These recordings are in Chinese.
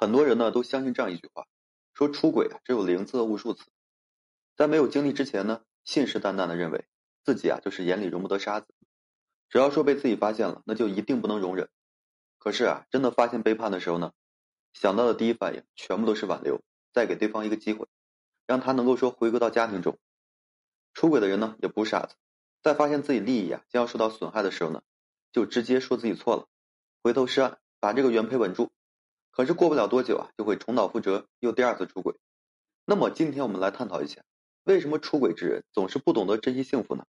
很多人呢都相信这样一句话，说出轨啊只有零次和无数次。在没有经历之前呢，信誓旦旦的认为自己啊就是眼里容不得沙子，只要说被自己发现了，那就一定不能容忍。可是啊，真的发现背叛的时候呢，想到的第一反应全部都是挽留，再给对方一个机会，让他能够说回归到家庭中。出轨的人呢也不是傻子，在发现自己利益啊将要受到损害的时候呢，就直接说自己错了，回头是岸，把这个原配稳住。可是过不了多久啊，就会重蹈覆辙，又第二次出轨。那么今天我们来探讨一下，为什么出轨之人总是不懂得珍惜幸福呢？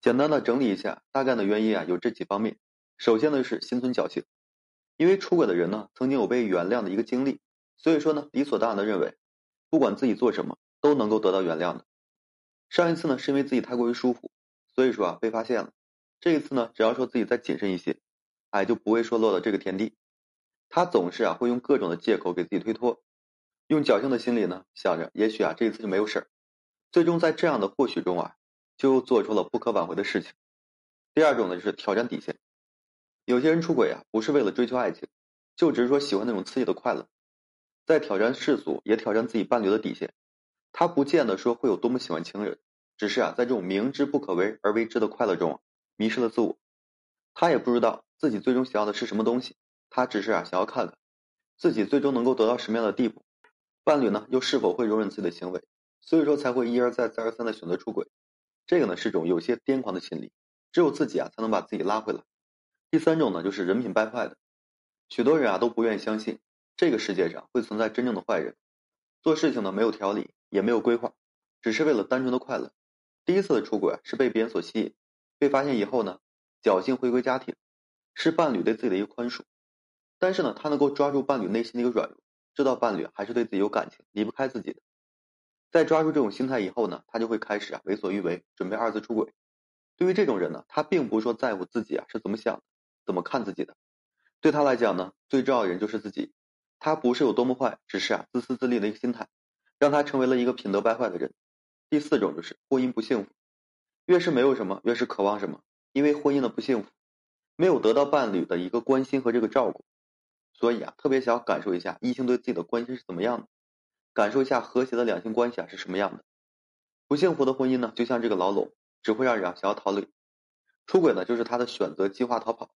简单的整理一下，大概的原因啊有这几方面。首先呢是心存侥幸，因为出轨的人呢曾经有被原谅的一个经历，所以说呢理所当然的认为，不管自己做什么都能够得到原谅的。上一次呢是因为自己太过于舒服，所以说啊被发现了。这一次呢只要说自己再谨慎一些，哎就不会说落到这个田地。他总是啊会用各种的借口给自己推脱，用侥幸的心理呢想着也许啊这一次就没有事儿，最终在这样的或许中啊就做出了不可挽回的事情。第二种呢就是挑战底线，有些人出轨啊不是为了追求爱情，就只是说喜欢那种刺激的快乐，在挑战世俗也挑战自己伴侣的底线。他不见得说会有多么喜欢情人，只是啊在这种明知不可为而为之的快乐中迷失了自我，他也不知道自己最终想要的是什么东西。他只是啊想要看看自己最终能够得到什么样的地步，伴侣呢又是否会容忍自己的行为，所以说才会一而再再而三的选择出轨。这个呢是种有些癫狂的心理，只有自己啊才能把自己拉回来。第三种呢就是人品败坏的，许多人啊都不愿意相信这个世界上会存在真正的坏人，做事情呢没有条理也没有规划，只是为了单纯的快乐。第一次的出轨是被别人所吸引，被发现以后呢侥幸回归家庭，是伴侣对自己的一个宽恕。但是呢，他能够抓住伴侣内心的一个软弱，知道伴侣还是对自己有感情，离不开自己的。在抓住这种心态以后呢，他就会开始啊为所欲为，准备二次出轨。对于这种人呢，他并不是说在乎自己啊是怎么想的，怎么看自己的。对他来讲呢，最重要的人就是自己。他不是有多么坏，只是啊自私自利的一个心态，让他成为了一个品德败坏的人。第四种就是婚姻不幸福，越是没有什么，越是渴望什么，因为婚姻的不幸福，没有得到伴侣的一个关心和这个照顾。所以啊，特别想要感受一下异性对自己的关心是怎么样的，感受一下和谐的两性关系啊是什么样的。不幸福的婚姻呢，就像这个牢笼，只会让人啊想要逃离。出轨呢，就是他的选择计划逃跑。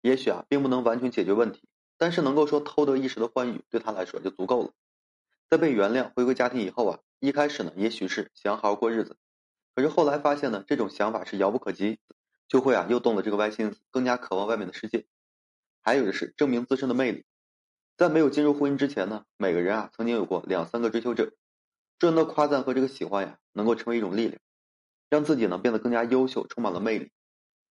也许啊，并不能完全解决问题，但是能够说偷得一时的欢愉，对他来说就足够了。在被原谅、回归家庭以后啊，一开始呢，也许是想好好过日子，可是后来发现呢，这种想法是遥不可及，就会啊又动了这个歪心思，更加渴望外面的世界。还有的是证明自身的魅力，在没有进入婚姻之前呢，每个人啊曾经有过两三个追求者，这人的夸赞和这个喜欢呀，能够成为一种力量，让自己呢变得更加优秀，充满了魅力。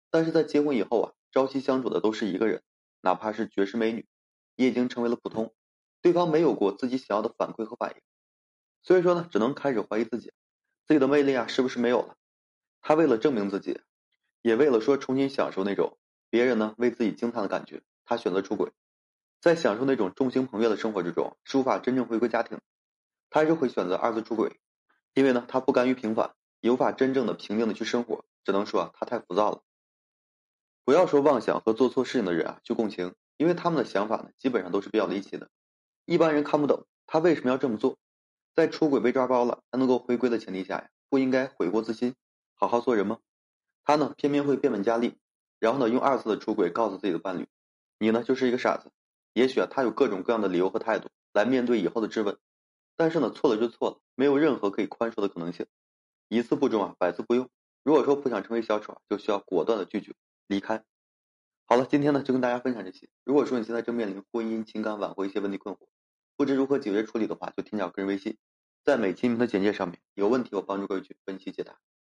但是在结婚以后啊，朝夕相处的都是一个人，哪怕是绝世美女，也已经成为了普通，对方没有过自己想要的反馈和反应，所以说呢，只能开始怀疑自己，自己的魅力啊是不是没有了？他为了证明自己，也为了说重新享受那种别人呢为自己惊叹的感觉。他选择出轨，在享受那种众星捧月的生活之中，是无法真正回归家庭。他还是会选择二次出轨，因为呢，他不甘于平凡，也无法真正的平静的去生活。只能说啊，他太浮躁了。不要说妄想和做错事情的人啊去共情，因为他们的想法呢，基本上都是比较离奇的，一般人看不懂他为什么要这么做。在出轨被抓包了，还能够回归的前提下呀，不应该悔过自新，好好做人吗？他呢，偏偏会变本加厉，然后呢，用二次的出轨告诉自己的伴侣。你呢，就是一个傻子。也许啊，他有各种各样的理由和态度来面对以后的质问，但是呢，错了就错了，没有任何可以宽恕的可能性。一次不忠啊，百次不用。如果说不想成为小丑啊，就需要果断的拒绝离开。好了，今天呢就跟大家分享这些。如果说你现在正面临婚姻、情感挽回一些问题困惑，不知如何解决处理的话，就添加我个人微信，在每期音频的简介上面，有问题我帮助各位去分析解答。